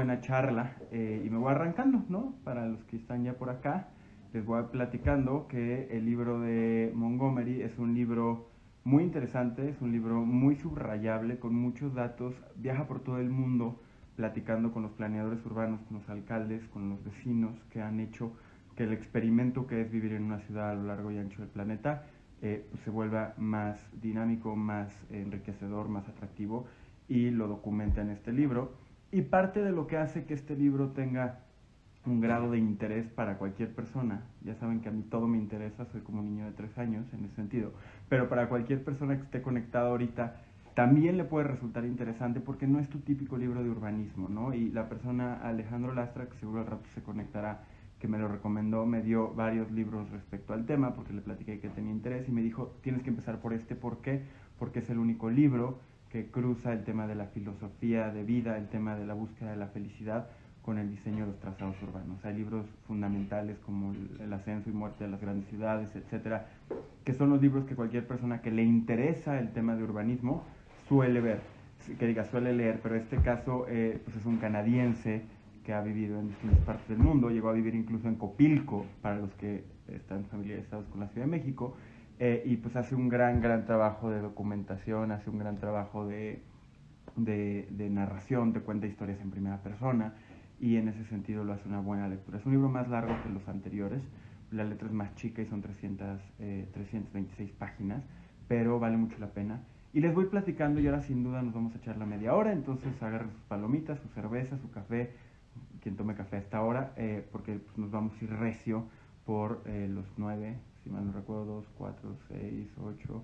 buena charla eh, y me voy arrancando, ¿no? Para los que están ya por acá, les voy platicando que el libro de Montgomery es un libro muy interesante, es un libro muy subrayable, con muchos datos, viaja por todo el mundo platicando con los planeadores urbanos, con los alcaldes, con los vecinos que han hecho que el experimento que es vivir en una ciudad a lo largo y ancho del planeta eh, pues se vuelva más dinámico, más enriquecedor, más atractivo y lo documenta en este libro. Y parte de lo que hace que este libro tenga un grado de interés para cualquier persona, ya saben que a mí todo me interesa, soy como un niño de tres años en ese sentido, pero para cualquier persona que esté conectada ahorita, también le puede resultar interesante porque no es tu típico libro de urbanismo, ¿no? Y la persona Alejandro Lastra, que seguro al rato se conectará, que me lo recomendó, me dio varios libros respecto al tema porque le platiqué que tenía interés y me dijo, tienes que empezar por este, ¿por qué? Porque es el único libro que cruza el tema de la filosofía de vida, el tema de la búsqueda de la felicidad con el diseño de los trazados urbanos. Hay libros fundamentales como El ascenso y muerte de las grandes ciudades, etcétera, que son los libros que cualquier persona que le interesa el tema de urbanismo suele ver, que diga suele leer, pero este caso eh, pues es un canadiense que ha vivido en distintas partes del mundo, llegó a vivir incluso en Copilco, para los que están familiarizados con la Ciudad de México, eh, y pues hace un gran, gran trabajo de documentación, hace un gran trabajo de, de, narración, te cuenta historias en primera persona y en ese sentido lo hace una buena lectura. Es un libro más largo que los anteriores, la letra es más chica y son 300, 326 eh, páginas, pero vale mucho la pena. Y les voy platicando y ahora sin duda nos vamos a echar la media hora, entonces agarren sus palomitas, su cerveza, su café, quien tome café a esta hora, eh, porque pues, nos vamos a ir recio por los nueve si mal no recuerdo, 2, 4, 6, 8,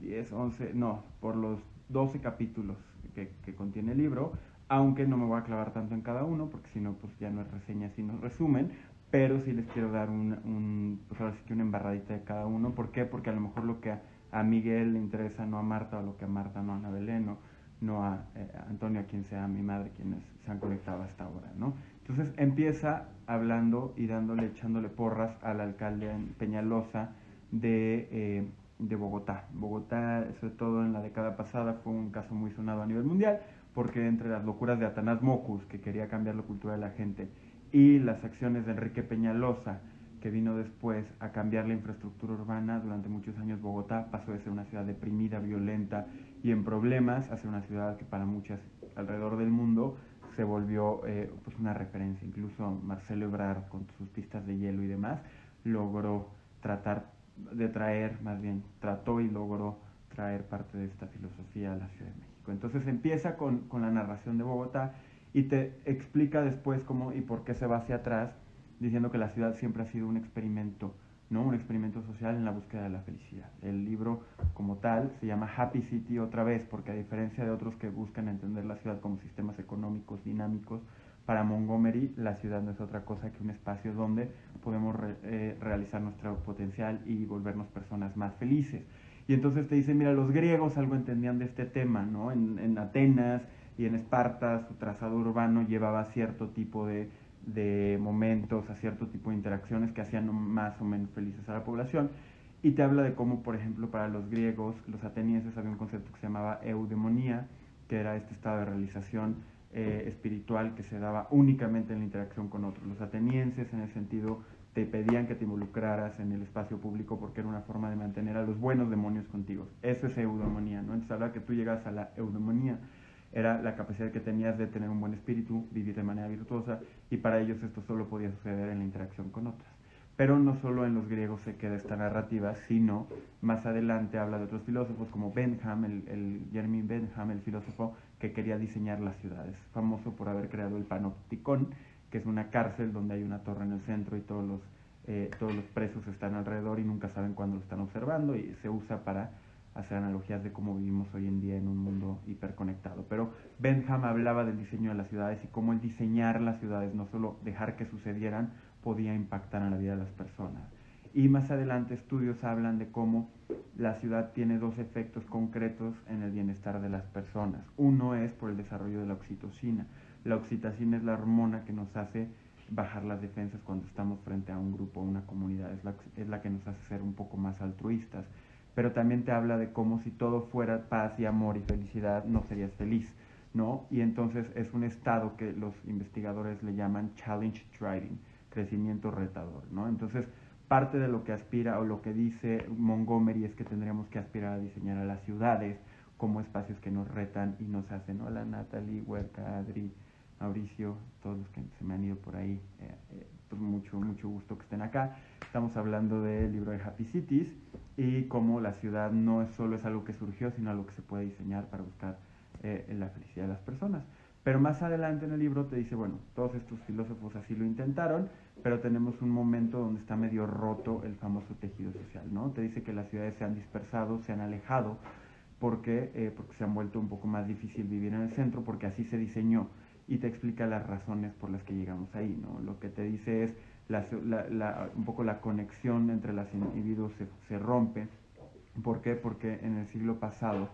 10, 11, no, por los 12 capítulos que, que, contiene el libro, aunque no me voy a clavar tanto en cada uno, porque si no, pues ya no es reseña, sino resumen, pero sí les quiero dar un, un pues ahora que una embarradita de cada uno. ¿Por qué? Porque a lo mejor lo que a, Miguel le interesa no a Marta, o lo que a Marta no a Ana Belén, o no a, eh, a Antonio, a quien sea a mi madre, quienes se han conectado hasta ahora, ¿no? Entonces empieza hablando y dándole, echándole porras al alcalde Peñalosa de, eh, de Bogotá. Bogotá, sobre todo en la década pasada, fue un caso muy sonado a nivel mundial, porque entre las locuras de Atanás Mocus, que quería cambiar la cultura de la gente, y las acciones de Enrique Peñalosa, que vino después a cambiar la infraestructura urbana, durante muchos años Bogotá pasó de ser una ciudad deprimida, violenta y en problemas a ser una ciudad que para muchas alrededor del mundo se volvió eh, pues una referencia. Incluso Marcelo Ebrard, con sus pistas de hielo y demás, logró tratar de traer, más bien, trató y logró traer parte de esta filosofía a la Ciudad de México. Entonces empieza con, con la narración de Bogotá y te explica después cómo y por qué se va hacia atrás, diciendo que la ciudad siempre ha sido un experimento ¿no? un experimento social en la búsqueda de la felicidad. El libro como tal se llama Happy City otra vez, porque a diferencia de otros que buscan entender la ciudad como sistemas económicos dinámicos, para Montgomery la ciudad no es otra cosa que un espacio donde podemos eh, realizar nuestro potencial y volvernos personas más felices. Y entonces te dicen, mira, los griegos algo entendían de este tema, ¿no? En, en Atenas y en Esparta su trazado urbano llevaba cierto tipo de de momentos, a cierto tipo de interacciones que hacían más o menos felices a la población. Y te habla de cómo, por ejemplo, para los griegos, los atenienses, había un concepto que se llamaba eudemonía, que era este estado de realización eh, espiritual que se daba únicamente en la interacción con otros. Los atenienses, en ese sentido, te pedían que te involucraras en el espacio público porque era una forma de mantener a los buenos demonios contigo. Eso es eudemonía, ¿no? Entonces habla que tú llegas a la eudemonía era la capacidad que tenías de tener un buen espíritu, vivir de manera virtuosa, y para ellos esto solo podía suceder en la interacción con otras. Pero no solo en los griegos se queda esta narrativa, sino más adelante habla de otros filósofos como Benham, el, el Jeremy Benham, el filósofo que quería diseñar las ciudades, famoso por haber creado el panopticón, que es una cárcel donde hay una torre en el centro y todos los, eh, todos los presos están alrededor y nunca saben cuándo lo están observando y se usa para hacer analogías de cómo vivimos hoy en día en un mundo hiperconectado. Pero Benham hablaba del diseño de las ciudades y cómo el diseñar las ciudades, no solo dejar que sucedieran, podía impactar en la vida de las personas. Y más adelante estudios hablan de cómo la ciudad tiene dos efectos concretos en el bienestar de las personas. Uno es por el desarrollo de la oxitocina. La oxitocina es la hormona que nos hace bajar las defensas cuando estamos frente a un grupo o una comunidad. Es la, es la que nos hace ser un poco más altruistas pero también te habla de cómo si todo fuera paz y amor y felicidad no serías feliz. ¿no? Y entonces es un estado que los investigadores le llaman challenge driving, crecimiento retador, ¿no? Entonces, parte de lo que aspira o lo que dice Montgomery es que tendríamos que aspirar a diseñar a las ciudades como espacios que nos retan y nos hacen. Hola Natalie, Huerta, Adri, Mauricio, todos los que se me han ido por ahí, eh, eh, pues mucho, mucho gusto que estén acá. Estamos hablando del libro de Happy Cities y cómo la ciudad no es solo es algo que surgió, sino algo que se puede diseñar para buscar eh, la felicidad de las personas. Pero más adelante en el libro te dice, bueno, todos estos filósofos así lo intentaron, pero tenemos un momento donde está medio roto el famoso tejido social, ¿no? Te dice que las ciudades se han dispersado, se han alejado, porque, eh, porque se han vuelto un poco más difícil vivir en el centro, porque así se diseñó, y te explica las razones por las que llegamos ahí, ¿no? Lo que te dice es la, un poco la conexión entre los individuos se, se rompe. ¿Por qué? Porque en el siglo pasado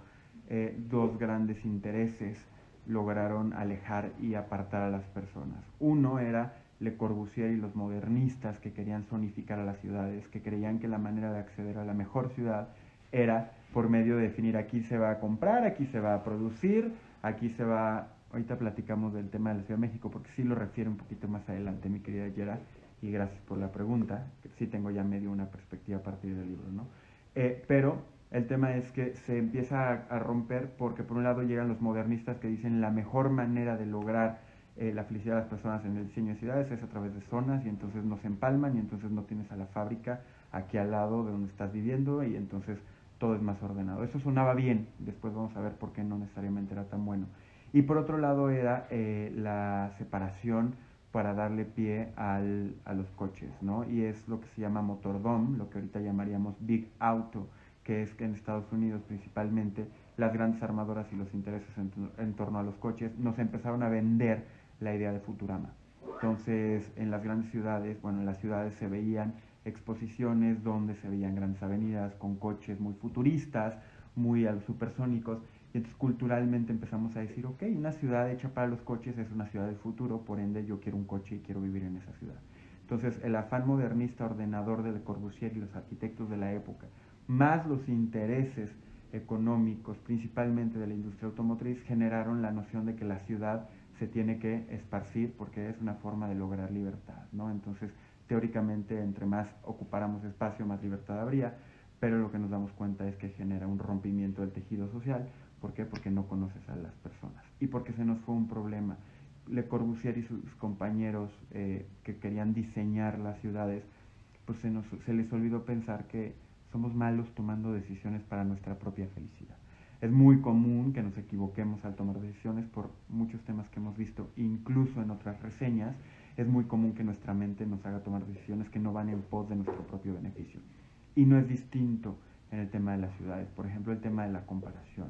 eh, dos grandes intereses lograron alejar y apartar a las personas. Uno era Le Corbusier y los modernistas que querían zonificar a las ciudades, que creían que la manera de acceder a la mejor ciudad era por medio de definir aquí se va a comprar, aquí se va a producir, aquí se va... Ahorita platicamos del tema de la Ciudad de México porque sí lo refiere un poquito más adelante, mi querida Yera, y gracias por la pregunta, sí tengo ya medio una perspectiva a partir del libro, ¿no? Eh, pero el tema es que se empieza a, romper porque por un lado llegan los modernistas que dicen la mejor manera de lograr eh, la felicidad de las personas en el diseño de ciudades es a través de zonas y entonces no se empalman y entonces no tienes a la fábrica aquí al lado de donde estás viviendo y entonces todo es más ordenado. Eso sonaba bien, después vamos a ver por qué no necesariamente era tan bueno. Y por otro lado era eh, la separación para darle pie a los coches, ¿no? Y es lo que se llama motordom, lo que ahorita llamaríamos big auto que es que en Estados Unidos principalmente las grandes armadoras y los intereses en, torno a los coches nos empezaron a vender la idea de Futurama. Entonces, en las grandes ciudades, bueno, en las ciudades se veían exposiciones donde se veían grandes avenidas con coches muy futuristas, muy supersónicos, y entonces culturalmente empezamos a decir, ok, una ciudad hecha para los coches es una ciudad del futuro, por ende yo quiero un coche y quiero vivir en esa ciudad. Entonces, el afán modernista ordenador de Le Corbusier y los arquitectos de la época, más los intereses económicos, principalmente de la industria automotriz, generaron la noción de que la ciudad se tiene que esparcir porque es una forma de lograr libertad, ¿no? Entonces, teóricamente, entre más ocupáramos espacio, más libertad habría, pero lo que nos damos cuenta es que genera un rompimiento del tejido social. ¿Por qué? Porque no conoces a las personas y porque se nos fue un problema. Le Corbusier y sus compañeros eh, que querían diseñar las ciudades, pues se, les olvidó pensar que somos malos tomando decisiones para nuestra propia felicidad. Es muy común que nos equivoquemos al tomar decisiones por muchos temas que hemos visto, incluso en otras reseñas. Es muy común que nuestra mente nos haga tomar decisiones que no van en pos de nuestro propio beneficio. Y no es distinto en el tema de las ciudades. Por ejemplo, el tema de la comparación.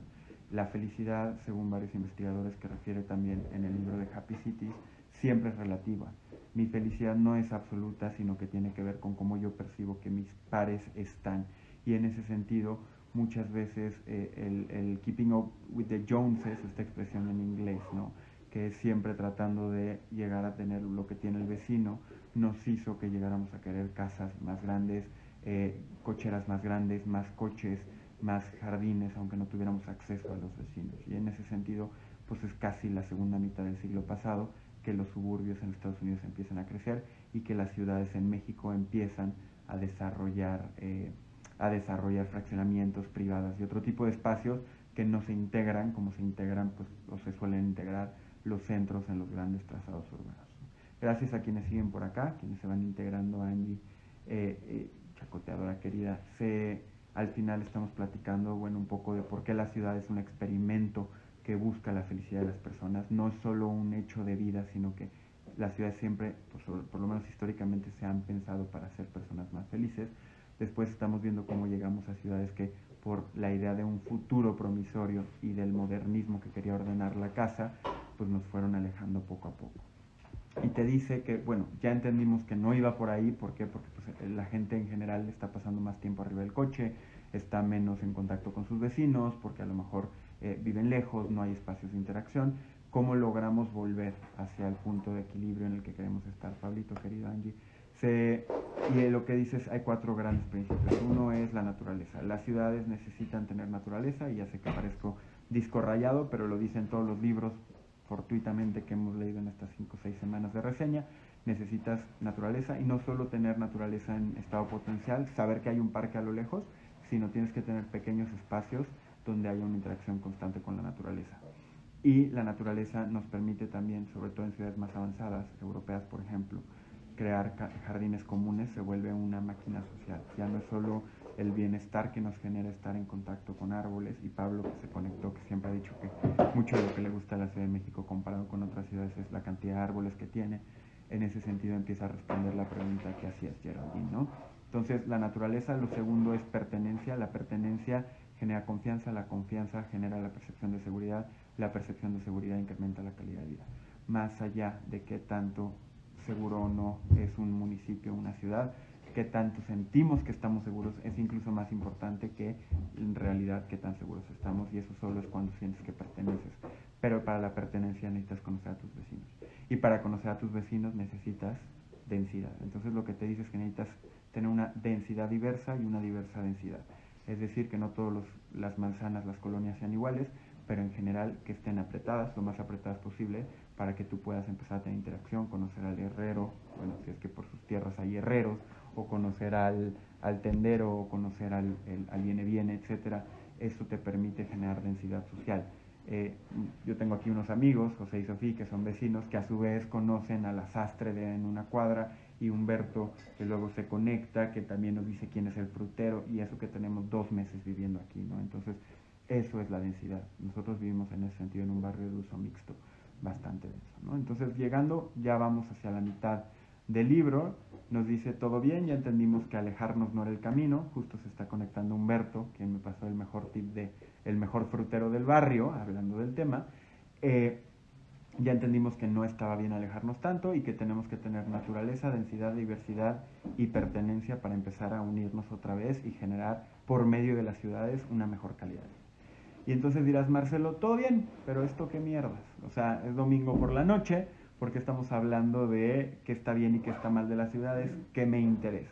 La felicidad, según varios investigadores que refiere también en el libro de Happy Cities, siempre es relativa mi felicidad no es absoluta, sino que tiene que ver con cómo yo percibo que mis pares están. Y en ese sentido, muchas veces eh, el, keeping up with the Joneses, esta expresión en inglés, ¿no? que es siempre tratando de llegar a tener lo que tiene el vecino, nos hizo que llegáramos a querer casas más grandes, eh, cocheras más grandes, más coches, más jardines, aunque no tuviéramos acceso a los vecinos. Y en ese sentido, pues es casi la segunda mitad del siglo pasado que los suburbios en Estados Unidos empiezan a crecer y que las ciudades en México empiezan a desarrollar, eh, a desarrollar fraccionamientos privados y otro tipo de espacios que no se integran como se integran pues, o se suelen integrar los centros en los grandes trazados urbanos. Gracias a quienes siguen por acá, quienes se van integrando, Angie, eh, eh, chacoteadora querida. Se, al final estamos platicando bueno, un poco de por qué la ciudad es un experimento que busca la felicidad de las personas. No es solo un hecho de vida, sino que las ciudades siempre, por, lo menos históricamente, se han pensado para ser personas más felices. Después estamos viendo cómo llegamos a ciudades que por la idea de un futuro promisorio y del modernismo que quería ordenar la casa, pues nos fueron alejando poco a poco. Y te dice que, bueno, ya entendimos que no iba por ahí, ¿por qué? Porque pues, la gente en general está pasando más tiempo arriba del coche, está menos en contacto con sus vecinos, porque a lo mejor eh, viven lejos, no hay espacios de interacción. ¿Cómo logramos volver hacia el punto de equilibrio en el que queremos estar? Pablito, querido Angie. Y lo que dices, hay cuatro grandes principios. Uno es la naturaleza. Las ciudades necesitan tener naturaleza, y ya sé que parezco disco rayado, pero lo dicen todos los libros fortuitamente que hemos leído en estas 5 o 6 semanas de reseña. Necesitas naturaleza y no solo tener naturaleza en estado potencial, saber que hay un parque a lo lejos, sino tienes que tener pequeños espacios donde haya una interacción constante con la naturaleza. Y la naturaleza nos permite también, sobre todo en ciudades más avanzadas, europeas por ejemplo, crear jardines comunes se vuelve una máquina social. Ya no es solo el bienestar que nos genera estar en contacto con árboles y Pablo que se conectó, que siempre ha dicho que mucho de lo que le gusta a la Ciudad de México comparado con otras ciudades es la cantidad de árboles que tiene. En ese sentido empieza a responder la pregunta que hacías Geraldine, ¿no? Entonces la naturaleza, lo segundo es pertenencia, la pertenencia genera confianza, la confianza genera la percepción de seguridad, la percepción de seguridad incrementa la calidad de vida. Más allá de qué tanto seguro o no es un municipio, una ciudad, qué tanto sentimos que estamos seguros es incluso más importante que en realidad qué tan seguros estamos y eso solo es cuando sientes que perteneces. Pero para la pertenencia necesitas conocer a tus vecinos. Y para conocer a tus vecinos necesitas densidad. Entonces lo que te dice es que necesitas tener una densidad diversa y una diversa densidad. Es decir, que no todas las manzanas, las colonias sean iguales, pero en general que estén apretadas, lo más apretadas posible, para que tú puedas empezar a tener interacción, conocer al herrero, bueno, si es que por sus tierras hay herreros, o conocer al, al tendero, o conocer al, al viene-viene, etcétera. Eso te permite generar densidad social. Eh, yo tengo aquí unos amigos, José y Sofía, que son vecinos, que a su vez conocen a la sastre de en una cuadra y Humberto, que luego se conecta, que también nos dice quién es el frutero, y eso que tenemos dos meses viviendo aquí, ¿no? Entonces, eso es la densidad. Nosotros vivimos en ese sentido en un barrio de uso mixto bastante denso. Entonces, llegando, ya vamos hacia la mitad del libro, nos dice todo bien, ya entendimos que alejarnos no era el camino, justo se está conectando Humberto, quien me pasó el mejor tip de el mejor frutero del barrio, hablando del tema. Eh, ya entendimos que no estaba bien alejarnos tanto y que tenemos que tener naturaleza, densidad, diversidad y pertenencia para empezar a unirnos otra vez y generar por medio de las ciudades una mejor calidad. Y entonces dirás, Marcelo, todo bien, pero esto qué mierdas. O sea, es domingo por la noche, porque estamos hablando de qué está bien y qué está mal de las ciudades, qué me interesa.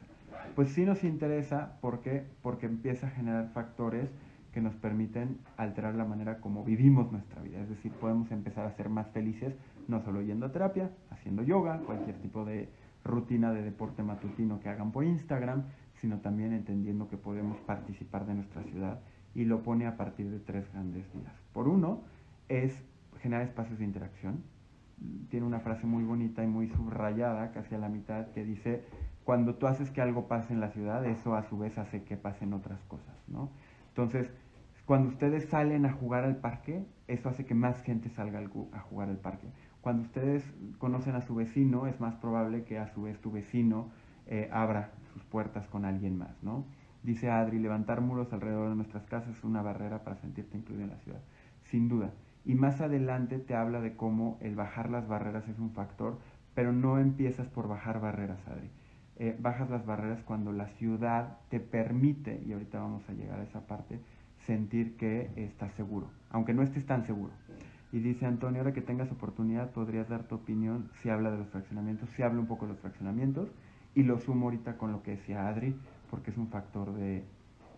Pues sí nos interesa, ¿por qué? Porque empieza a generar factores que nos permiten alterar la manera como vivimos nuestra vida. Es decir, podemos empezar a ser más felices, no solo yendo a terapia, haciendo yoga, cualquier tipo de rutina de deporte matutino que hagan por Instagram, sino también entendiendo que podemos participar de nuestra ciudad y lo pone a partir de tres grandes vías. Por uno, es generar espacios de interacción. Tiene una frase muy bonita y muy subrayada, casi a la mitad, que dice, cuando tú haces que algo pase en la ciudad, eso a su vez hace que pasen otras cosas, ¿no? Entonces, cuando ustedes salen a jugar al parque, eso hace que más gente salga a jugar al parque. Cuando ustedes conocen a su vecino, es más probable que a su vez tu vecino eh, abra sus puertas con alguien más, ¿no? Dice Adri, levantar muros alrededor de nuestras casas es una barrera para sentirte incluido en la ciudad. Sin duda. Y más adelante te habla de cómo el bajar las barreras es un factor, pero no empiezas por bajar barreras, Adri. Eh, bajas las barreras cuando la ciudad te permite, y ahorita vamos a llegar a esa parte, sentir que estás seguro, aunque no estés tan seguro. Y dice Antonio, ahora que tengas oportunidad, podrías dar tu opinión si habla de los fraccionamientos, si habla un poco de los fraccionamientos, y lo sumo ahorita con lo que decía Adri, porque es un factor de,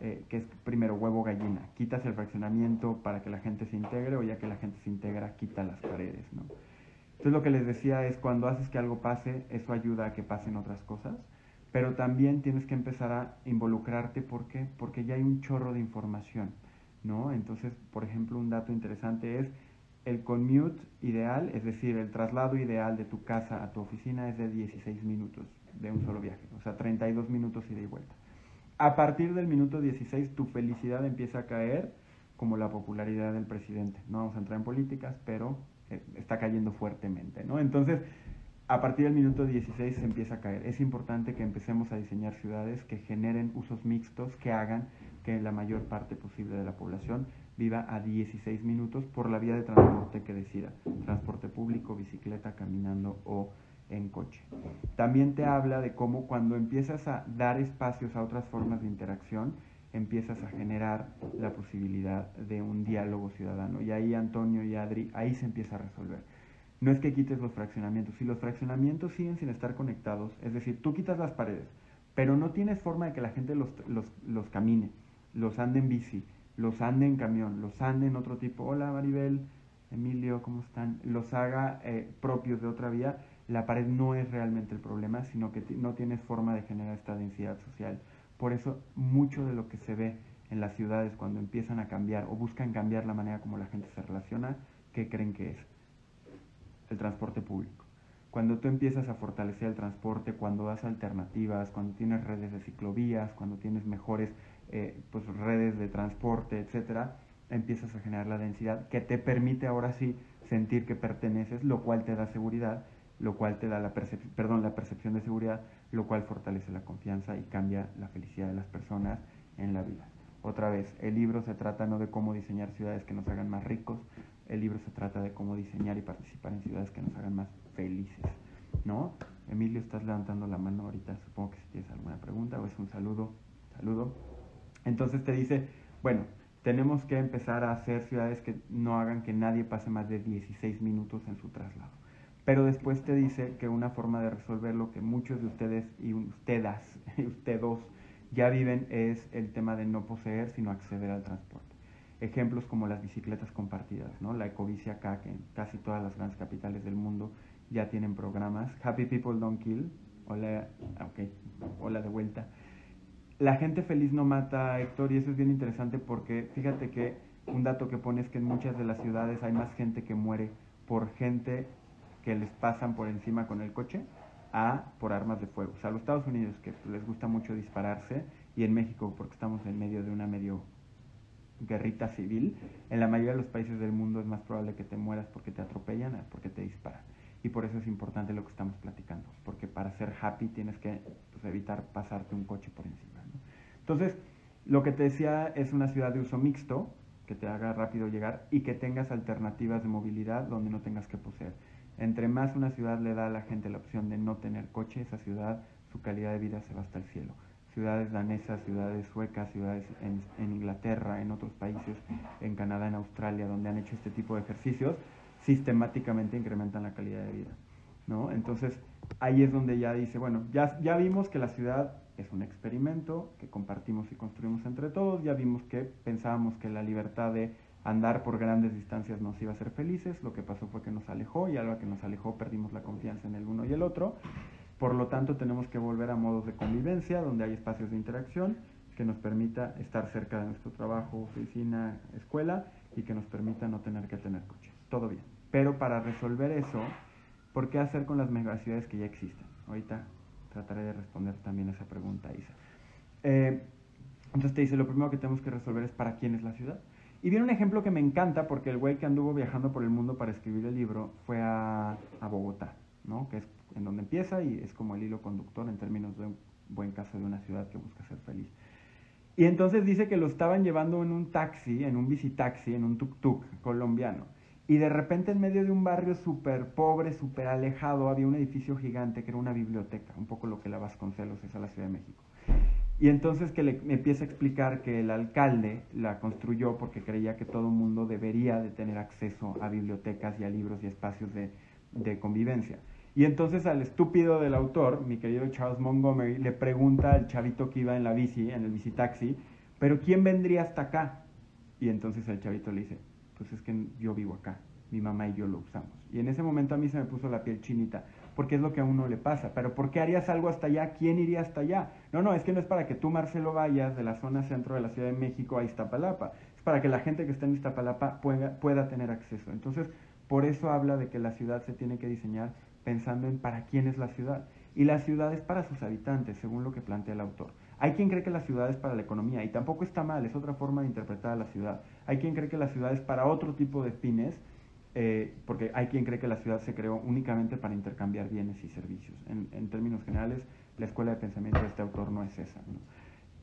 eh, que es primero huevo gallina. Quitas el fraccionamiento para que la gente se integre o ya que la gente se integra, quita las paredes, ¿no? Entonces lo que les decía es cuando haces que algo pase, eso ayuda a que pasen otras cosas, pero también tienes que empezar a involucrarte, ¿por qué? Porque ya hay un chorro de información, ¿no? Entonces, por ejemplo, un dato interesante es el commute ideal, es decir, el traslado ideal de tu casa a tu oficina es de 16 minutos de un solo viaje, o sea, 32 minutos ida y vuelta a partir del minuto 16 tu felicidad empieza a caer como la popularidad del presidente. No vamos a entrar en políticas, pero eh, está cayendo fuertemente, ¿no? Entonces, a partir del minuto 16 se empieza a caer. Es importante que empecemos a diseñar ciudades que generen usos mixtos, que hagan que la mayor parte posible de la población viva a 16 minutos por la vía de transporte que decida, transporte público, bicicleta, caminando o en coche. También te habla de cómo cuando empiezas a dar espacios a otras formas de interacción, empiezas a generar la posibilidad de un diálogo ciudadano. Y ahí Antonio y Adri, ahí se empieza a resolver. No es que quites los fraccionamientos, si los fraccionamientos siguen sin estar conectados, es decir, tú quitas las paredes, pero no tienes forma de que la gente los, los, los camine, los ande en bici, los ande en camión, los ande en otro tipo, hola Maribel, Emilio, ¿cómo están? Los haga eh, propios de otra vía, la pared no es realmente el problema, sino que no tienes forma de generar esta densidad social. Por eso mucho de lo que se ve en las ciudades cuando empiezan a cambiar o buscan cambiar la manera como la gente se relaciona, ¿qué creen que es? El transporte público. Cuando tú empiezas a fortalecer el transporte, cuando das alternativas, cuando tienes redes de ciclovías, cuando tienes mejores eh, pues, redes de transporte, etcétera, empiezas a generar la densidad que te permite ahora sí sentir que perteneces, lo cual te da seguridad, lo cual te da la, perdón, la percepción de seguridad, lo cual fortalece la confianza y cambia la felicidad de las personas en la vida. Otra vez, el libro se trata no de cómo diseñar ciudades que nos hagan más ricos, el libro se trata de cómo diseñar y participar en ciudades que nos hagan más felices, ¿no? Emilio, estás levantando la mano ahorita, supongo que si tienes alguna pregunta o es un saludo, saludo. Entonces te dice, bueno, tenemos que empezar a hacer ciudades que no hagan que nadie pase más de 16 minutos en su traslado. Pero después te dice que una forma de resolver lo que muchos de ustedes y ustedes, ustedes ya viven es el tema de no poseer, sino acceder al transporte. Ejemplos como las bicicletas compartidas, ¿no? La ecobici acá, que en casi todas las grandes capitales del mundo ya tienen programas. Happy People Don't Kill. Hola, okay, hola de vuelta la gente feliz no mata, Héctor, y eso es bien interesante porque fíjate que un dato que pones que en muchas de las ciudades hay más gente que muere por gente que les pasan por encima con el coche a por armas de fuego. O sea, los Estados Unidos que les gusta mucho dispararse y en México porque estamos en medio de una medio guerrita civil, en la mayoría de los países del mundo es más probable que te mueras porque te atropellan porque te disparan. Y por eso es importante lo que estamos platicando, porque para ser happy tienes que pues, evitar pasarte un coche por encima. Entonces, lo que te decía es una ciudad de uso mixto, que te haga rápido llegar y que tengas alternativas de movilidad donde no tengas que poseer. Entre más una ciudad le da a la gente la opción de no tener coche, esa ciudad, su calidad de vida se va hasta el cielo. Ciudades danesas, ciudades suecas, ciudades en, Inglaterra, en otros países, en Canadá, en Australia, donde han hecho este tipo de ejercicios, sistemáticamente incrementan la calidad de vida. ¿no? Entonces, ahí es donde ya dice, bueno, ya, ya vimos que la ciudad es un experimento que compartimos y construimos entre todos. Ya vimos que pensábamos que la libertad de andar por grandes distancias nos iba a hacer felices. Lo que pasó fue que nos alejó y a lo que nos alejó perdimos la confianza en el uno y el otro. Por lo tanto, tenemos que volver a modos de convivencia donde hay espacios de interacción que nos permita estar cerca de nuestro trabajo, oficina, escuela y que nos permita no tener que tener coches. Todo bien. Pero para resolver eso, ¿por qué hacer con las megaciudades que ya existen? Ahorita trataré de responder también esa pregunta, Isa. Eh, entonces te dice, lo primero que tenemos que resolver es para quién es la ciudad. Y viene un ejemplo que me encanta porque el güey que anduvo viajando por el mundo para escribir el libro fue a, Bogotá, ¿no? que es en donde empieza y es como el hilo conductor en términos de un buen caso de una ciudad que busca ser feliz. Y entonces dice que lo estaban llevando en un taxi, en un bicitaxi, en un tuk-tuk colombiano. Y de repente en medio de un barrio súper pobre, súper alejado, había un edificio gigante que era una biblioteca, un poco lo que la Vasconcelos es a la Ciudad de México. Y entonces que le empieza a explicar que el alcalde la construyó porque creía que todo mundo debería de tener acceso a bibliotecas y a libros y espacios de, de convivencia. Y entonces al estúpido del autor, mi querido Charles Montgomery, le pregunta al chavito que iba en la bici, en el bicitaxi, pero ¿quién vendría hasta acá? Y entonces el chavito le dice, pues es que yo vivo acá, mi mamá y yo lo usamos. Y en ese momento a mí se me puso la piel chinita, porque es lo que a uno le pasa. Pero ¿por qué harías algo hasta allá? ¿Quién iría hasta allá? No, no, es que no es para que tú, Marcelo, vayas de la zona centro de la Ciudad de México a Iztapalapa. Es para que la gente que está en Iztapalapa pueda, pueda tener acceso. Entonces, por eso habla de que la ciudad se tiene que diseñar pensando en para quién es la ciudad. Y la ciudad es para sus habitantes, según lo que plantea el autor. Hay quien cree que la ciudad es para la economía y tampoco está mal, es otra forma de interpretar a la ciudad. Hay quien cree que la ciudad es para otro tipo de fines, eh, porque hay quien cree que la ciudad se creó únicamente para intercambiar bienes y servicios. En, términos generales, la escuela de pensamiento de este autor no es esa. ¿no?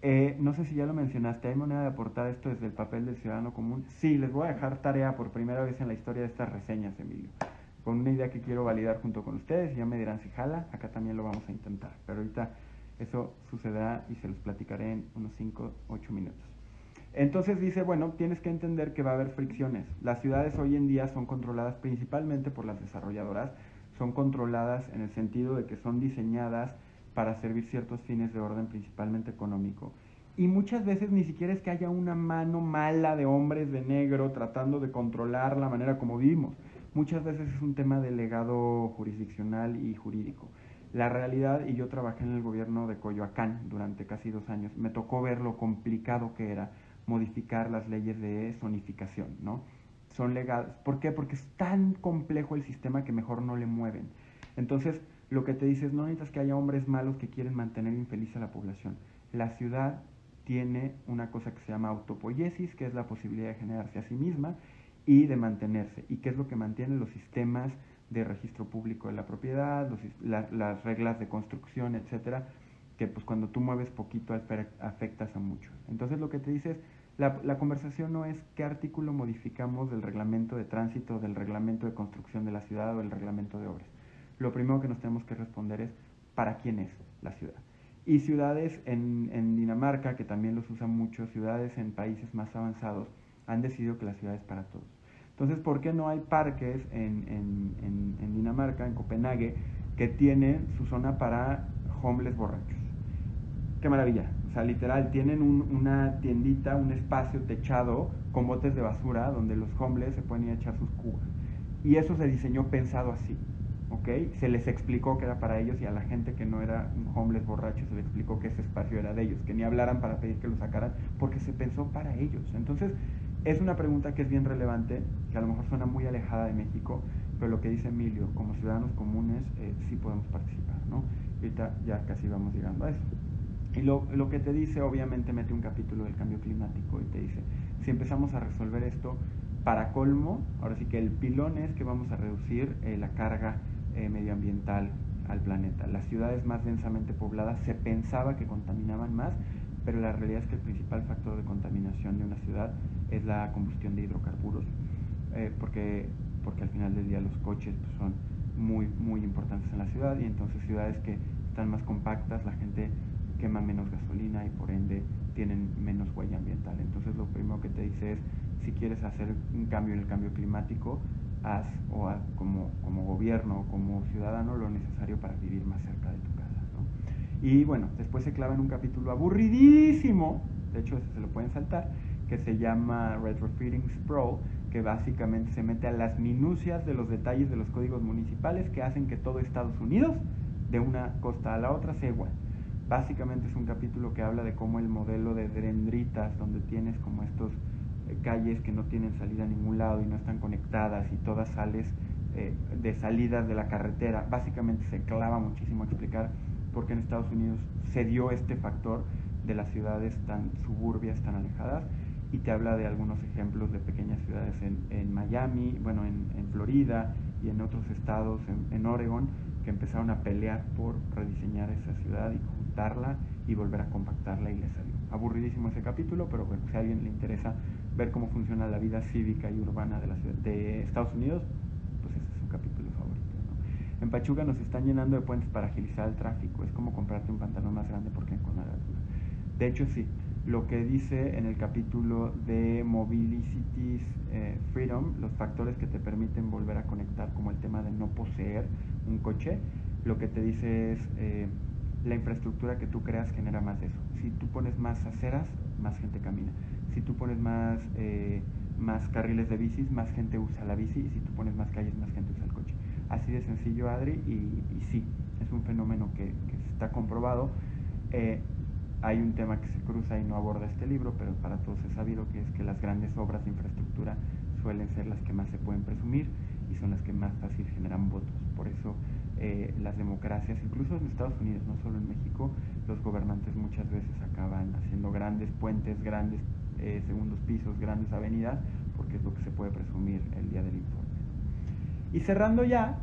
Eh, sé si ya lo mencionaste, ¿hay manera de aportar esto desde el papel del ciudadano común? Sí, les voy a dejar tarea por primera vez en la historia de estas reseñas, Emilio, con una idea que quiero validar junto con ustedes y ya me dirán si jala, acá también lo vamos a intentar, pero ahorita eso sucederá y se los platicaré en unos 5, 8 minutos. Entonces dice, bueno, tienes que entender que va a haber fricciones. Las ciudades hoy en día son controladas principalmente por las desarrolladoras, son controladas en el sentido de que son diseñadas para servir ciertos fines de orden principalmente económico. Y muchas veces ni siquiera es que haya una mano mala de hombres de negro tratando de controlar la manera como vivimos. Muchas veces es un tema de legado jurisdiccional y jurídico. La realidad, y yo trabajé en el gobierno de Coyoacán durante casi dos años, me tocó ver lo complicado que era modificar las leyes de zonificación, ¿no? Son legales. ¿Por qué? Porque es tan complejo el sistema que mejor no le mueven. Entonces, lo que te dice es, no necesitas que haya hombres malos que quieren mantener infeliz a la población. La ciudad tiene una cosa que se llama autopoiesis, que es la posibilidad de generarse a sí misma y de mantenerse. ¿Y qué es lo que mantiene los sistemas de registro público de la propiedad, las reglas de construcción, etcétera? Que pues cuando tú mueves poquito afectas a muchos. Entonces lo que te dice es, la, conversación no es qué artículo modificamos del reglamento de tránsito, del reglamento de construcción de la ciudad o del reglamento de obras. Lo primero que nos tenemos que responder es, ¿para quién es la ciudad? Y ciudades en, Dinamarca, que también los usan mucho, ciudades en países más avanzados, han decidido que la ciudad es para todos. Entonces, ¿por qué no hay parques en Dinamarca, en Copenhague, que tienen su zona para homeless borrachos? ¡Qué maravilla! O sea, literal, tienen un, una tiendita, un espacio techado con botes de basura donde los homeless se pueden ir a echar sus cubas. Y eso se diseñó pensado así. Se les explicó que era para ellos y a la gente que no era un homeless borracho se le explicó que ese espacio era de ellos, que ni hablaran para pedir que lo sacaran, porque se pensó para ellos. Entonces, es una pregunta que es bien relevante, que a lo mejor suena muy alejada de México, pero lo que dice Emilio, como ciudadanos comunes eh, sí podemos participar, ¿no? ahorita ya casi vamos llegando a eso. Y lo, lo, que te dice, obviamente, mete un capítulo del cambio climático y te dice, si empezamos a resolver esto, para colmo, ahora sí que el pilón es que vamos a reducir eh, la carga eh, medioambiental al planeta. Las ciudades más densamente pobladas se pensaba que contaminaban más, pero la realidad es que el principal factor de contaminación de una ciudad es la combustión de hidrocarburos, eh, porque, porque al final del día los coches pues, son muy, muy importantes en la ciudad y entonces ciudades que están más compactas, la gente quema menos gasolina y por ende tienen menos huella ambiental. Entonces lo primero que te dice es, si quieres hacer un cambio en el cambio climático, haz o haz como, como gobierno o como ciudadano lo necesario para vivir más cerca de tu casa. Y bueno, después se clava en un capítulo aburridísimo, de hecho se lo pueden saltar, que se llama Retrofitting Sprawl, que básicamente se mete a las minucias de los detalles de los códigos municipales que hacen que todo Estados Unidos, de una costa a la otra, sea igual. Básicamente es un capítulo que habla de cómo el modelo de dendritas, donde tienes como estos eh, calles que no tienen salida a ningún lado y no están conectadas y todas sales eh, de salidas de la carretera. Básicamente se clava muchísimo a explicar por qué en Estados Unidos se dio este factor de las ciudades tan suburbias, tan alejadas, y te habla de algunos ejemplos de pequeñas ciudades en, Miami, bueno, en, en, Florida y en otros estados, en, en Oregon, que empezaron a pelear por rediseñar esa ciudad y y volver a compactarla y le salió. Aburridísimo ese capítulo, pero bueno, si a alguien le interesa ver cómo funciona la vida cívica y urbana de, la ciudad, de Estados Unidos, pues ese es su capítulo favorito. En Pachuca nos están llenando de puentes para agilizar el tráfico. Es como comprarte un pantalón más grande porque con la De hecho, sí, lo que dice en el capítulo de Mobility eh, Freedom, los factores que te permiten volver a conectar, como el tema de no poseer un coche, lo que te dice es eh, la infraestructura que tú creas genera más de eso. Si tú pones más aceras, más gente camina si tú pones más, eh, más carriles de bicis, más gente usa la bici, y si tú pones más calles, más gente usa el coche. Así de sencillo, Adri, y, sí, es un fenómeno que, que está comprobado. Eh, hay un tema que se cruza y no aborda este libro, pero para todos es sabido que es que las grandes obras de infraestructura suelen ser las que más se pueden presumir y son las que más fácil generan votos. Por eso eh, las democracias, incluso en Estados Unidos, no solo en México, los gobernantes muchas veces acaban haciendo grandes puentes, grandes eh, segundos pisos, grandes avenidas, porque es lo que se puede presumir el día del informe. Y cerrando ya,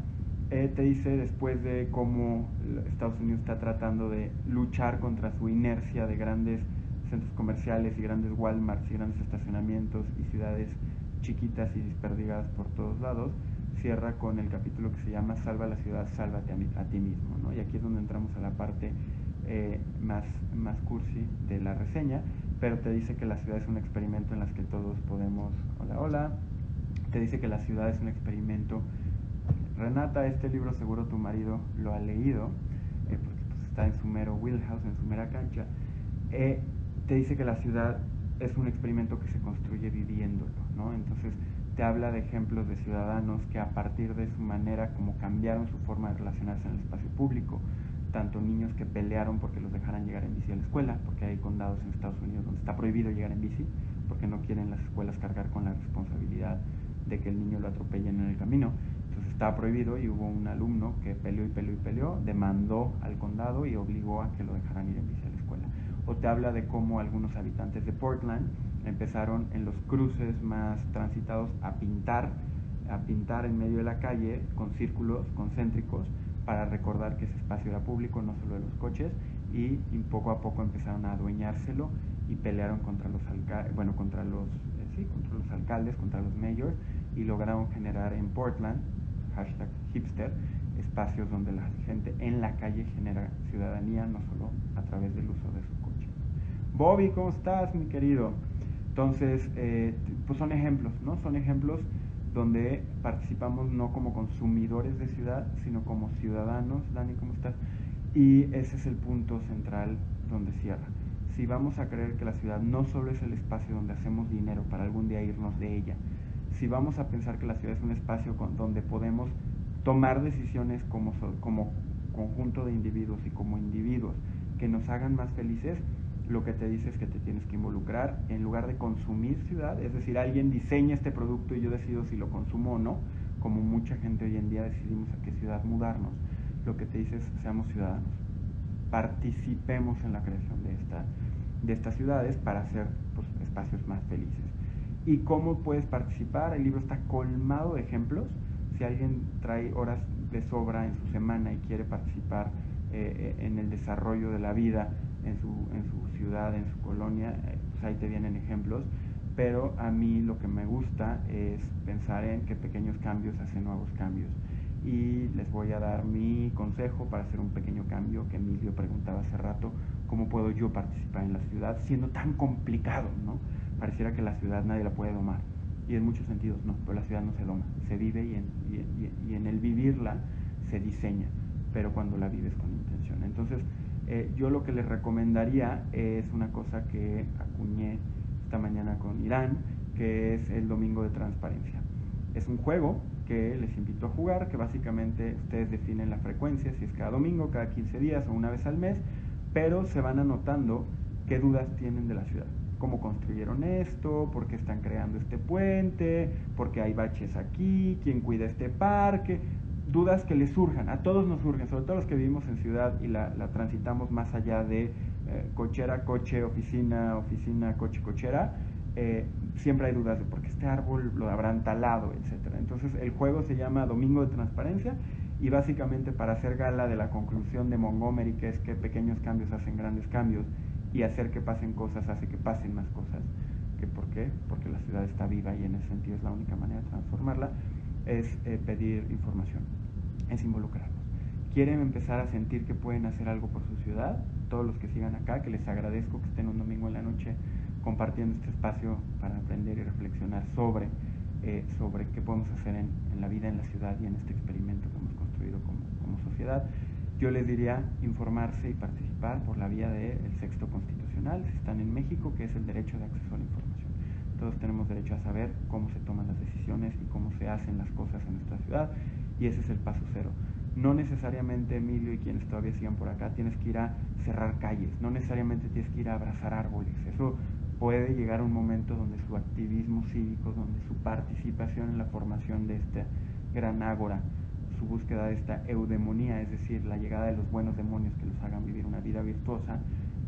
eh, te dice después de cómo Estados Unidos está tratando de luchar contra su inercia de grandes centros comerciales y grandes Walmarts y grandes estacionamientos y ciudades chiquitas y desperdigadas por todos lados, cierra con el capítulo que se llama Salva la ciudad, sálvate a, ti mismo. ¿no? Y aquí es donde entramos a la parte eh, más, más cursi de la reseña, pero te dice que la ciudad es un experimento en las que todos podemos, hola, hola, te dice que la ciudad es un experimento. Renata, este libro seguro tu marido lo ha leído, eh, porque pues, está en su mero wheelhouse, en su mera cancha. Eh, te dice que la ciudad es un experimento que se construye viviéndolo, ¿no? Entonces te habla de ejemplos de ciudadanos que a partir de su manera como cambiaron su forma de relacionarse en el espacio público, tanto niños que pelearon porque los dejaran llegar en bici a la escuela, porque hay condados en Estados Unidos donde está prohibido llegar en bici, porque no quieren las escuelas cargar con la responsabilidad de que el niño lo atropellen en el camino. Entonces estaba prohibido y hubo un alumno que peleó y peleó y peleó, demandó al condado y obligó a que lo dejaran ir en bici a la escuela. O te habla de cómo algunos habitantes de Portland empezaron en los cruces más transitados a pintar, a pintar en medio de la calle con círculos concéntricos para recordar que ese espacio era público, no solo de los coches, y, poco a poco empezaron a adueñárselo y pelearon contra los bueno, contra los, eh, sí, contra los alcaldes, contra los mayors, y lograron generar en Portland, hashtag hipster, espacios donde la gente en la calle genera ciudadanía, no solo a través del uso de su coche. Bobby, ¿cómo estás, mi querido? Entonces, eh, pues son ejemplos, ¿no? Son ejemplos donde participamos no como consumidores de ciudad, sino como ciudadanos. Dani, ¿cómo estás? Y ese es el punto central donde cierra. Si vamos a creer que la ciudad no solo es el espacio donde hacemos dinero para algún día irnos de ella, si vamos a pensar que la ciudad es un espacio con, donde podemos tomar decisiones como, como conjunto de individuos y como individuos que nos hagan más felices, lo que te dice es que te tienes que involucrar en lugar de consumir ciudad, es decir, alguien diseña este producto y yo decido si lo consumo o no, como mucha gente hoy en día decidimos a qué ciudad mudarnos, lo que te dice es seamos ciudadanos, participemos en la creación de, esta, de estas ciudades para hacer pues, espacios más felices. ¿Y cómo puedes participar? El libro está colmado de ejemplos. Si alguien trae horas de sobra en su semana y quiere participar eh, en el desarrollo de la vida en su, en su ciudad, en su colonia, eh, pues ahí te vienen ejemplos, pero a mí lo que me gusta es pensar en que pequeños cambios hacen nuevos cambios. Y les voy a dar mi consejo para hacer un pequeño cambio que Emilio preguntaba hace rato, ¿cómo puedo yo participar en la ciudad siendo tan complicado? ¿no? Pareciera que la ciudad nadie la puede domar. Y en muchos sentidos no, pero la ciudad no se doma, se vive y en, y, y en el vivirla se diseña, pero cuando la vives con intención. Entonces, eh, yo lo que les recomendaría es una cosa que acuñé esta mañana con Irán, que es el Domingo de Transparencia. Es un juego que les invito a jugar, que básicamente ustedes definen la frecuencia, si es cada domingo, cada 15 días o una vez al mes, pero se van anotando qué dudas tienen de la ciudad. Cómo construyeron esto, por qué están creando este puente, por qué hay baches aquí, quién cuida este parque, dudas que les surjan, a todos nos surgen, sobre todo los que vivimos en ciudad y la, transitamos más allá de eh, cochera, coche, oficina, oficina, coche, cochera, eh, siempre hay dudas de por qué este árbol lo habrán talado, etc. Entonces el juego se llama Domingo de Transparencia y básicamente para hacer gala de la conclusión de Montgomery, que es que pequeños cambios hacen grandes cambios y hacer que pasen cosas hace que pasen más cosas. ¿Que ¿Por qué? Porque la ciudad está viva y en ese sentido es la única manera de transformarla, es eh, pedir información es involucrarnos. ¿Quieren empezar a sentir que pueden hacer algo por su ciudad? Todos los que sigan acá, que les agradezco que estén un domingo en la noche compartiendo este espacio para aprender y reflexionar sobre, eh, sobre qué podemos hacer en, la vida en la ciudad y en este experimento que hemos construido como, como sociedad. Yo les diría informarse y participar por la vía del sexto constitucional, si están en México, que es el derecho de acceso a la información. Todos tenemos derecho a saber cómo se toman las decisiones y cómo se hacen las cosas en nuestra ciudad y ese es el paso cero. No necesariamente Emilio y quienes todavía sigan por acá tienes que ir a cerrar calles, no necesariamente tienes que ir a abrazar árboles. Eso puede llegar a un momento donde su activismo cívico, donde su participación en la formación de esta gran ágora, su búsqueda de esta eudemonía, es decir, la llegada de los buenos demonios que los hagan vivir una vida virtuosa,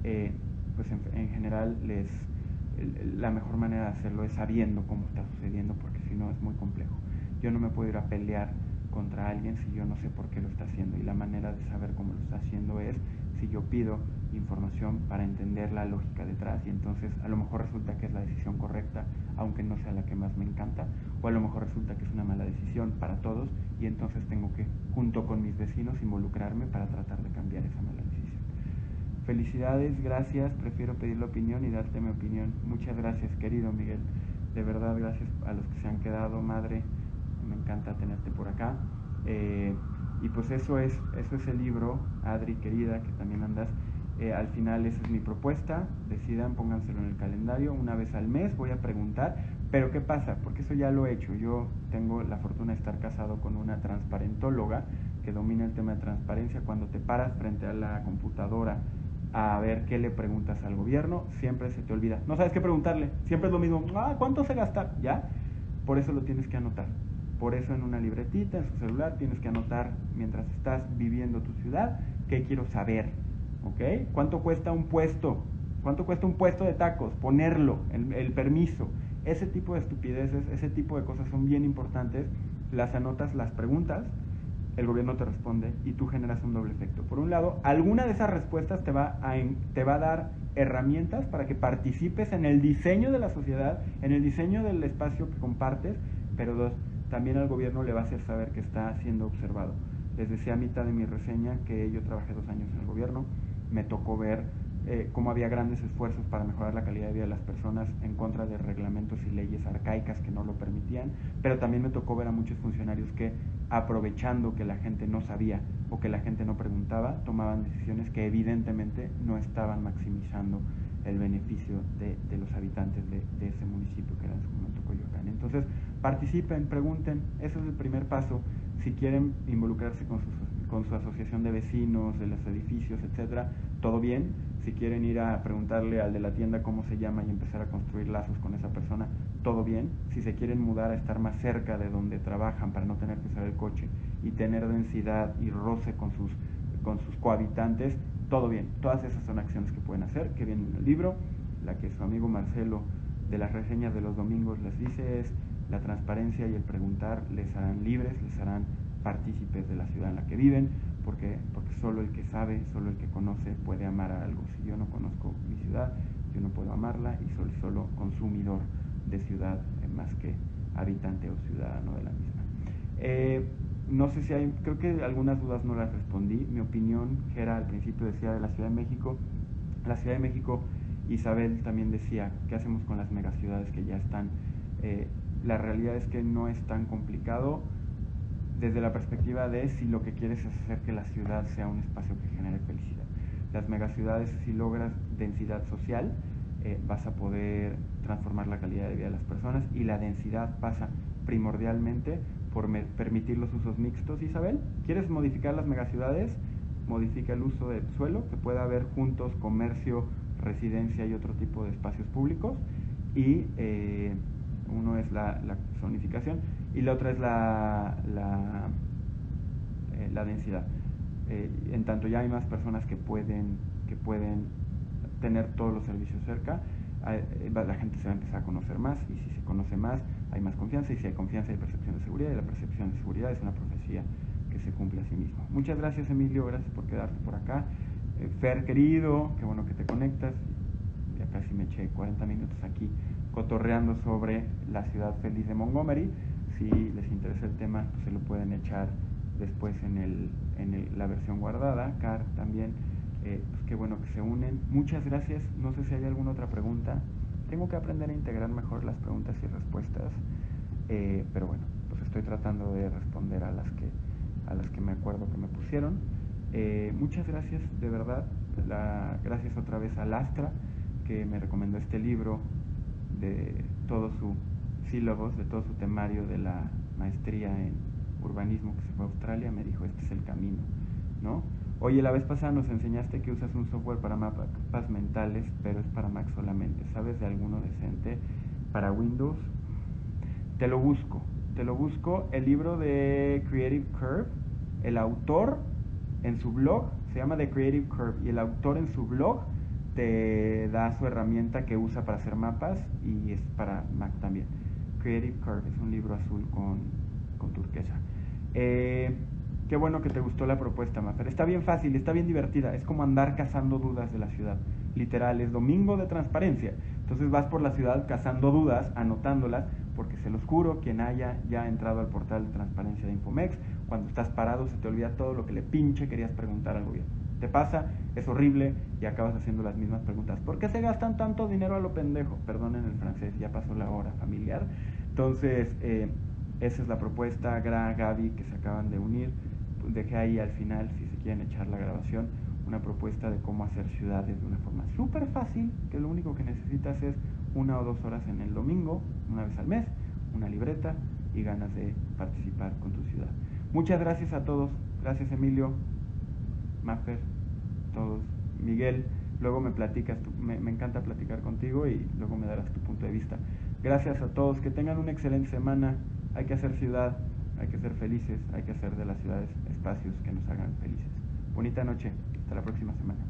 eh, pues en, general les, la mejor manera de hacerlo es sabiendo cómo está sucediendo, porque si no es muy complejo. Yo no me puedo ir a pelear contra alguien si yo no sé por qué lo está haciendo. Y la manera de saber cómo lo está haciendo es si yo pido información para entender la lógica detrás y entonces a lo mejor resulta que es la decisión correcta, aunque no sea la que más me encanta, o a lo mejor resulta que es una mala decisión para todos y entonces tengo que, junto con mis vecinos, involucrarme para tratar de cambiar esa mala decisión. Felicidades, gracias, prefiero pedir la opinión y darte mi opinión. Muchas gracias, querido Miguel. De verdad, gracias a los que se han quedado, madre me encanta tenerte por acá. Eh, y pues eso es, eso es el libro, Adri querida, que también andas. Eh, al final esa es mi propuesta, decidan, pónganselo en el calendario, una vez al mes voy a preguntar, pero ¿qué pasa? Porque eso ya lo he hecho, yo tengo la fortuna de estar casado con una transparentóloga que domina el tema de transparencia, cuando te paras frente a la computadora a ver qué le preguntas al gobierno, siempre se te olvida. No sabes qué preguntarle, siempre es lo mismo, ah, ¿cuánto se gasta? ¿Ya? Por eso lo tienes que anotar. Por eso en una libretita, en su celular, tienes que anotar mientras estás viviendo tu ciudad, qué quiero saber, ¿ok? ¿Cuánto cuesta un puesto? ¿Cuánto cuesta un puesto de tacos? Ponerlo, el, el permiso. Ese tipo de estupideces, ese tipo de cosas son bien importantes. Las anotas, las preguntas, el gobierno te responde y tú generas un doble efecto. Por un lado, alguna de esas respuestas te va a, te va a dar herramientas para que participes en el diseño de la sociedad, en el diseño del espacio que compartes, pero dos, también al gobierno le va a hacer saber que está siendo observado. Les decía a mitad de mi reseña que yo trabajé dos años en el gobierno, me tocó ver eh, cómo había grandes esfuerzos para mejorar la calidad de vida de las personas en contra de reglamentos y leyes arcaicas que no lo permitían, pero también me tocó ver a muchos funcionarios que aprovechando que la gente no sabía o que la gente no preguntaba, tomaban decisiones que evidentemente no estaban maximizando el beneficio de, los habitantes de, ese municipio que era en su momento Coyoacán. Entonces, participen, pregunten, ese es el primer paso si quieren involucrarse con, con su asociación de vecinos, de los edificios, etcétera, todo bien. Si quieren ir a preguntarle al de la tienda cómo se llama y empezar a construir lazos con esa persona, todo bien. Si se quieren mudar a estar más cerca de donde trabajan para no tener que usar el coche y tener densidad y roce con sus, con sus cohabitantes, todo bien. Todas esas son acciones que pueden hacer, que vienen en el libro. La que su amigo Marcelo de las reseñas de los domingos les dice es la transparencia y el preguntar les harán libres, les harán partícipes de la ciudad en la que viven, porque, porque solo el que sabe, solo el que conoce puede amar a algo. Si yo no conozco mi ciudad, yo no puedo amarla y soy solo consumidor de ciudad eh, más que habitante o ciudadano de la misma. Eh, no sé si hay, creo que algunas dudas no las respondí. Mi opinión, que era al principio decía de la Ciudad de México, la Ciudad de México, Isabel también decía, ¿qué hacemos con las megaciudades que ya están? Eh, la realidad es que no es tan complicado desde la perspectiva de si lo que quieres es hacer que la ciudad sea un espacio que genere felicidad. Las megaciudades, si logras densidad social, eh, vas a poder transformar la calidad de vida de las personas y la densidad pasa primordialmente por permitir los usos mixtos, Isabel. ¿Quieres modificar las megaciudades? Modifica el uso del suelo, que pueda haber juntos comercio, residencia y otro tipo de espacios públicos. Y eh, uno es la, zonificación y la otra es la, la, eh, la densidad. Eh, en tanto ya hay más personas que pueden, que pueden tener todos los servicios cerca, la gente se va a empezar a conocer más y si se conoce más hay más confianza y si hay confianza hay percepción de seguridad y la percepción de seguridad es una profecía que se cumple a sí mismo. Muchas gracias Emilio, gracias por quedarte por acá. Fer querido, qué bueno que te conectas, ya casi me eché 40 minutos aquí cotorreando sobre la ciudad feliz de Montgomery. Si les interesa el tema, pues se lo pueden echar después en, el, en la versión guardada. Car también, eh, pues qué bueno que se unen. Muchas gracias. No sé si hay alguna otra pregunta. Tengo que aprender a integrar mejor las preguntas y respuestas, eh, pero bueno, pues estoy tratando de responder a las que, a las que me acuerdo que me pusieron. Eh, muchas gracias, de verdad. La, gracias otra vez a Lastra, que me recomendó este libro de todo su sílabos, de todo su temario de la maestría en urbanismo que se fue a Australia, me dijo, este es el camino, ¿no? Oye, la vez pasada nos enseñaste que usas un software para mapas mentales, pero es para Mac solamente. ¿Sabes de alguno decente para Windows? Te lo busco, te lo busco. El libro de Creative Curve, el autor en su blog, se llama The Creative Curve, y el autor en su blog te da su herramienta que usa para hacer mapas y es para Mac también. Creative Curve es un libro azul con, con turquesa. Eh, qué bueno que te gustó la propuesta, Mafer. Está bien fácil, está bien divertida. Es como andar cazando dudas de la ciudad. Literal, es domingo de transparencia. Entonces vas por la ciudad cazando dudas, anotándolas, porque se los juro, quien haya ya entrado al portal de transparencia de Infomex, cuando estás parado se te olvida todo lo que le pinche querías preguntar al gobierno te pasa, es horrible y acabas haciendo las mismas preguntas. ¿Por qué se gastan tanto dinero a lo pendejo? Perdonen el francés, ya pasó la hora familiar. Entonces, eh, esa es la propuesta, Gra, Gaby, que se acaban de unir. Dejé ahí al final, si se quieren echar la grabación, una propuesta de cómo hacer ciudades de una forma súper fácil, que lo único que necesitas es una o dos horas en el domingo, una vez al mes, una libreta y ganas de participar con tu ciudad. Muchas gracias a todos. Gracias Emilio, Maffer, todos. Miguel, luego me platicas, me, me encanta platicar contigo y luego me darás tu punto de vista. Gracias a todos, que tengan una excelente semana. Hay que hacer ciudad, hay que ser felices, hay que hacer de las ciudades espacios que nos hagan felices. Bonita noche, hasta la próxima semana.